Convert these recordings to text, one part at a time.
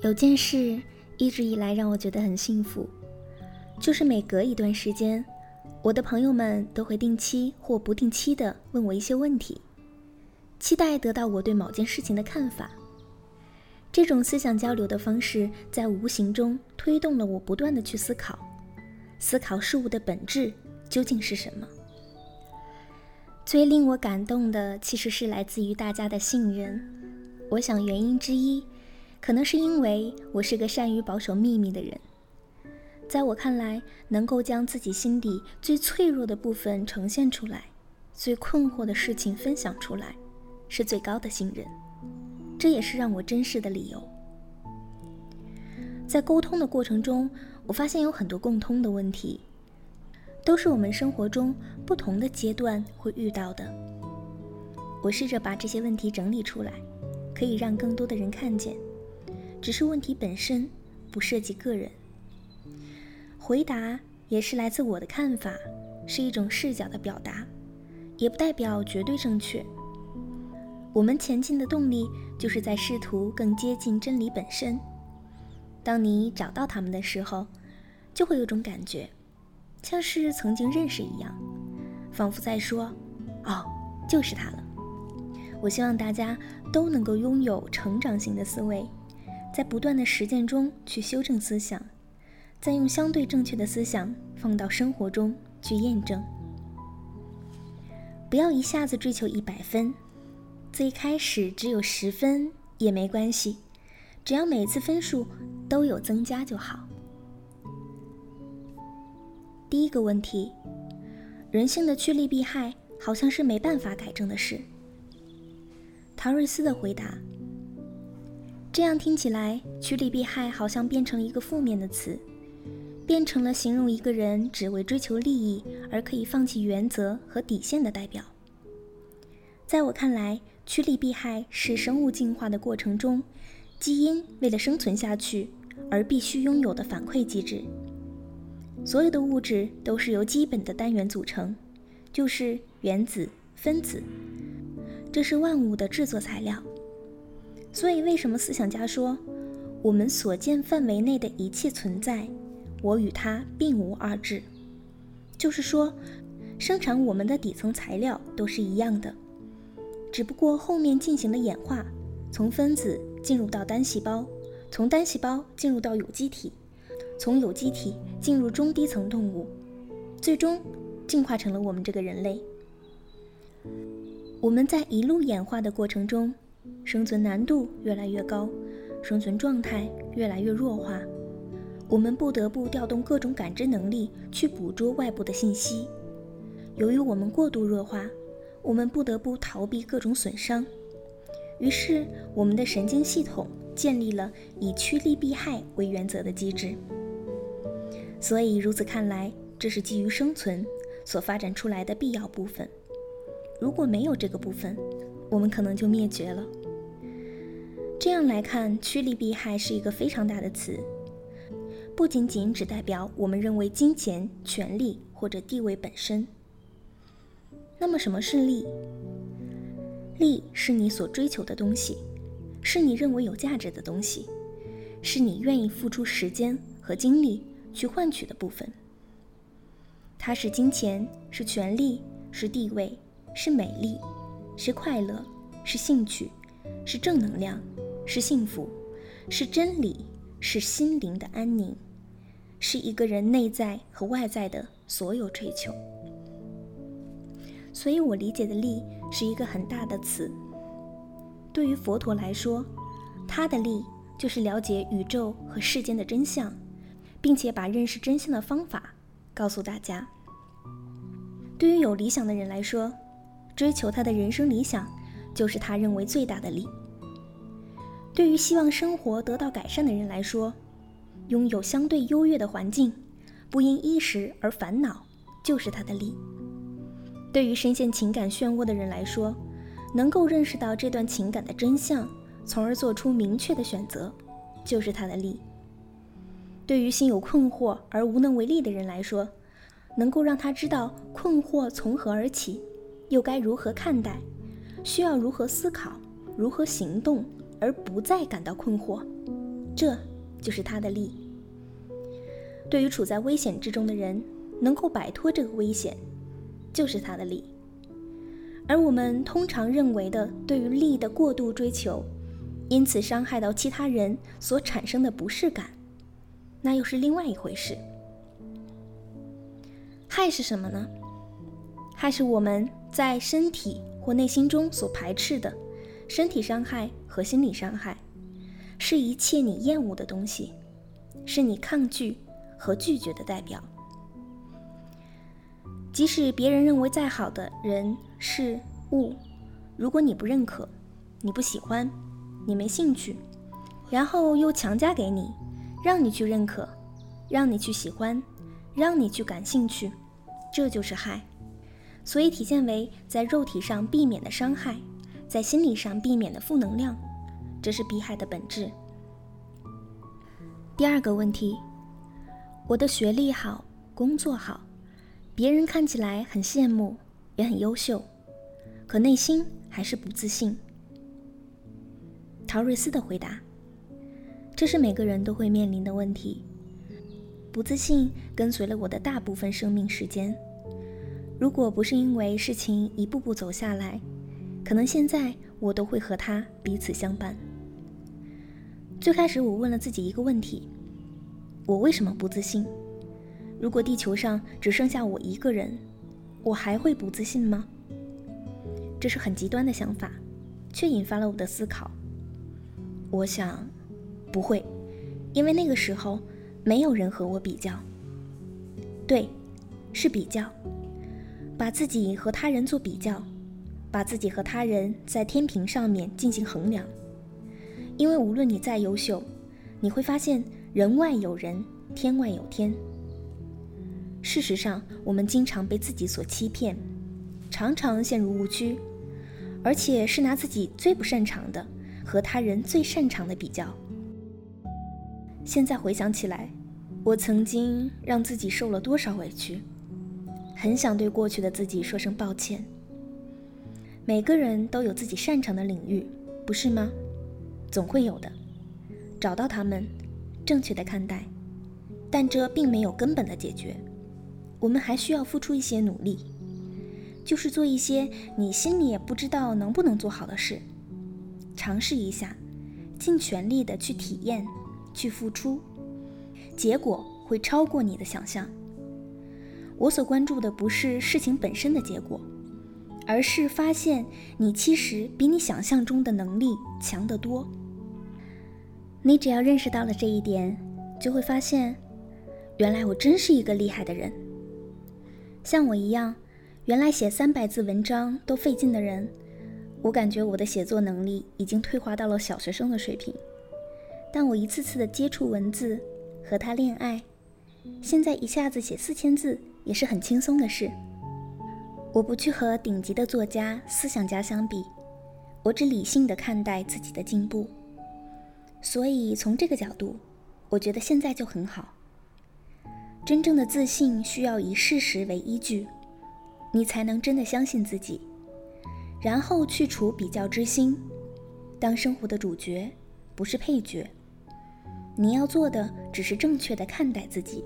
有件事一直以来让我觉得很幸福，就是每隔一段时间，我的朋友们都会定期或不定期的问我一些问题，期待得到我对某件事情的看法。这种思想交流的方式，在无形中推动了我不断的去思考，思考事物的本质究竟是什么。最令我感动的，其实是来自于大家的信任。我想原因之一。可能是因为我是个善于保守秘密的人，在我看来，能够将自己心底最脆弱的部分呈现出来，最困惑的事情分享出来，是最高的信任。这也是让我珍视的理由。在沟通的过程中，我发现有很多共通的问题，都是我们生活中不同的阶段会遇到的。我试着把这些问题整理出来，可以让更多的人看见。只是问题本身不涉及个人，回答也是来自我的看法，是一种视角的表达，也不代表绝对正确。我们前进的动力就是在试图更接近真理本身。当你找到他们的时候，就会有种感觉，像是曾经认识一样，仿佛在说：“哦，就是他了。”我希望大家都能够拥有成长型的思维。在不断的实践中去修正思想，再用相对正确的思想放到生活中去验证。不要一下子追求一百分，最开始只有十分也没关系，只要每次分数都有增加就好。第一个问题，人性的趋利避害好像是没办法改正的事。唐瑞斯的回答。这样听起来，趋利避害好像变成一个负面的词，变成了形容一个人只为追求利益而可以放弃原则和底线的代表。在我看来，趋利避害是生物进化的过程中，基因为了生存下去而必须拥有的反馈机制。所有的物质都是由基本的单元组成，就是原子、分子，这是万物的制作材料。所以，为什么思想家说，我们所见范围内的一切存在，我与它并无二致？就是说，生产我们的底层材料都是一样的，只不过后面进行了演化，从分子进入到单细胞，从单细胞进入到有机体，从有机体进入中低层动物，最终进化成了我们这个人类。我们在一路演化的过程中。生存难度越来越高，生存状态越来越弱化，我们不得不调动各种感知能力去捕捉外部的信息。由于我们过度弱化，我们不得不逃避各种损伤，于是我们的神经系统建立了以趋利避害为原则的机制。所以如此看来，这是基于生存所发展出来的必要部分。如果没有这个部分，我们可能就灭绝了。这样来看，趋利避害是一个非常大的词，不仅仅只代表我们认为金钱、权力或者地位本身。那么，什么是利？利是你所追求的东西，是你认为有价值的东西，是你愿意付出时间和精力去换取的部分。它是金钱，是权力，是地位，是美丽。是快乐，是兴趣，是正能量，是幸福，是真理，是心灵的安宁，是一个人内在和外在的所有追求。所以我理解的“力”是一个很大的词。对于佛陀来说，他的力就是了解宇宙和世间的真相，并且把认识真相的方法告诉大家。对于有理想的人来说，追求他的人生理想，就是他认为最大的利。对于希望生活得到改善的人来说，拥有相对优越的环境，不因衣食而烦恼，就是他的利。对于深陷情感漩涡的人来说，能够认识到这段情感的真相，从而做出明确的选择，就是他的利。对于心有困惑而无能为力的人来说，能够让他知道困惑从何而起。又该如何看待？需要如何思考？如何行动？而不再感到困惑，这就是他的利。对于处在危险之中的人，能够摆脱这个危险，就是他的利。而我们通常认为的对于利的过度追求，因此伤害到其他人所产生的不适感，那又是另外一回事。害是什么呢？害是我们在身体或内心中所排斥的，身体伤害和心理伤害，是一切你厌恶的东西，是你抗拒和拒绝的代表。即使别人认为再好的人事物，如果你不认可，你不喜欢，你没兴趣，然后又强加给你，让你去认可，让你去喜欢，让你去感兴趣，这就是害。所以体现为在肉体上避免的伤害，在心理上避免的负能量，这是逼害的本质。第二个问题，我的学历好，工作好。别人看起来很羡慕，也很优秀，可内心还是不自信。陶瑞斯的回答：这是每个人都会面临的问题。不自信跟随了我的大部分生命时间。如果不是因为事情一步步走下来，可能现在我都会和他彼此相伴。最开始我问了自己一个问题：我为什么不自信？如果地球上只剩下我一个人，我还会不自信吗？这是很极端的想法，却引发了我的思考。我想，不会，因为那个时候没有人和我比较。对，是比较，把自己和他人做比较，把自己和他人在天平上面进行衡量。因为无论你再优秀，你会发现人外有人，天外有天。事实上，我们经常被自己所欺骗，常常陷入误区，而且是拿自己最不擅长的和他人最擅长的比较。现在回想起来，我曾经让自己受了多少委屈，很想对过去的自己说声抱歉。每个人都有自己擅长的领域，不是吗？总会有的，找到他们，正确的看待，但这并没有根本的解决。我们还需要付出一些努力，就是做一些你心里也不知道能不能做好的事，尝试一下，尽全力的去体验，去付出，结果会超过你的想象。我所关注的不是事情本身的结果，而是发现你其实比你想象中的能力强得多。你只要认识到了这一点，就会发现，原来我真是一个厉害的人。像我一样，原来写三百字文章都费劲的人，我感觉我的写作能力已经退化到了小学生的水平。但我一次次的接触文字，和他恋爱，现在一下子写四千字也是很轻松的事。我不去和顶级的作家、思想家相比，我只理性的看待自己的进步。所以从这个角度，我觉得现在就很好。真正的自信需要以事实为依据，你才能真的相信自己，然后去除比较之心，当生活的主角，不是配角。你要做的只是正确的看待自己，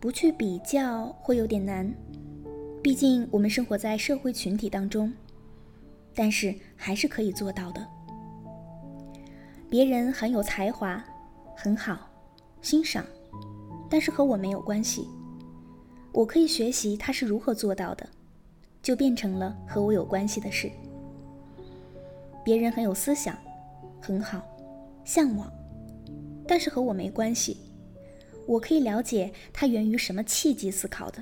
不去比较会有点难，毕竟我们生活在社会群体当中，但是还是可以做到的。别人很有才华，很好，欣赏。但是和我没有关系，我可以学习他是如何做到的，就变成了和我有关系的事。别人很有思想，很好，向往，但是和我没关系，我可以了解他源于什么契机思考的，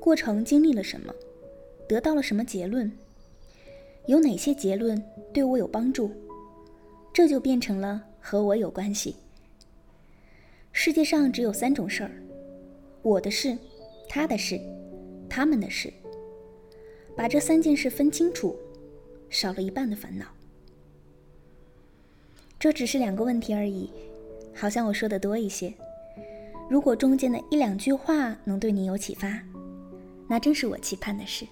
过程经历了什么，得到了什么结论，有哪些结论对我有帮助，这就变成了和我有关系。世界上只有三种事儿：我的事、他的事、他们的事。把这三件事分清楚，少了一半的烦恼。这只是两个问题而已，好像我说的多一些。如果中间的一两句话能对你有启发，那正是我期盼的事。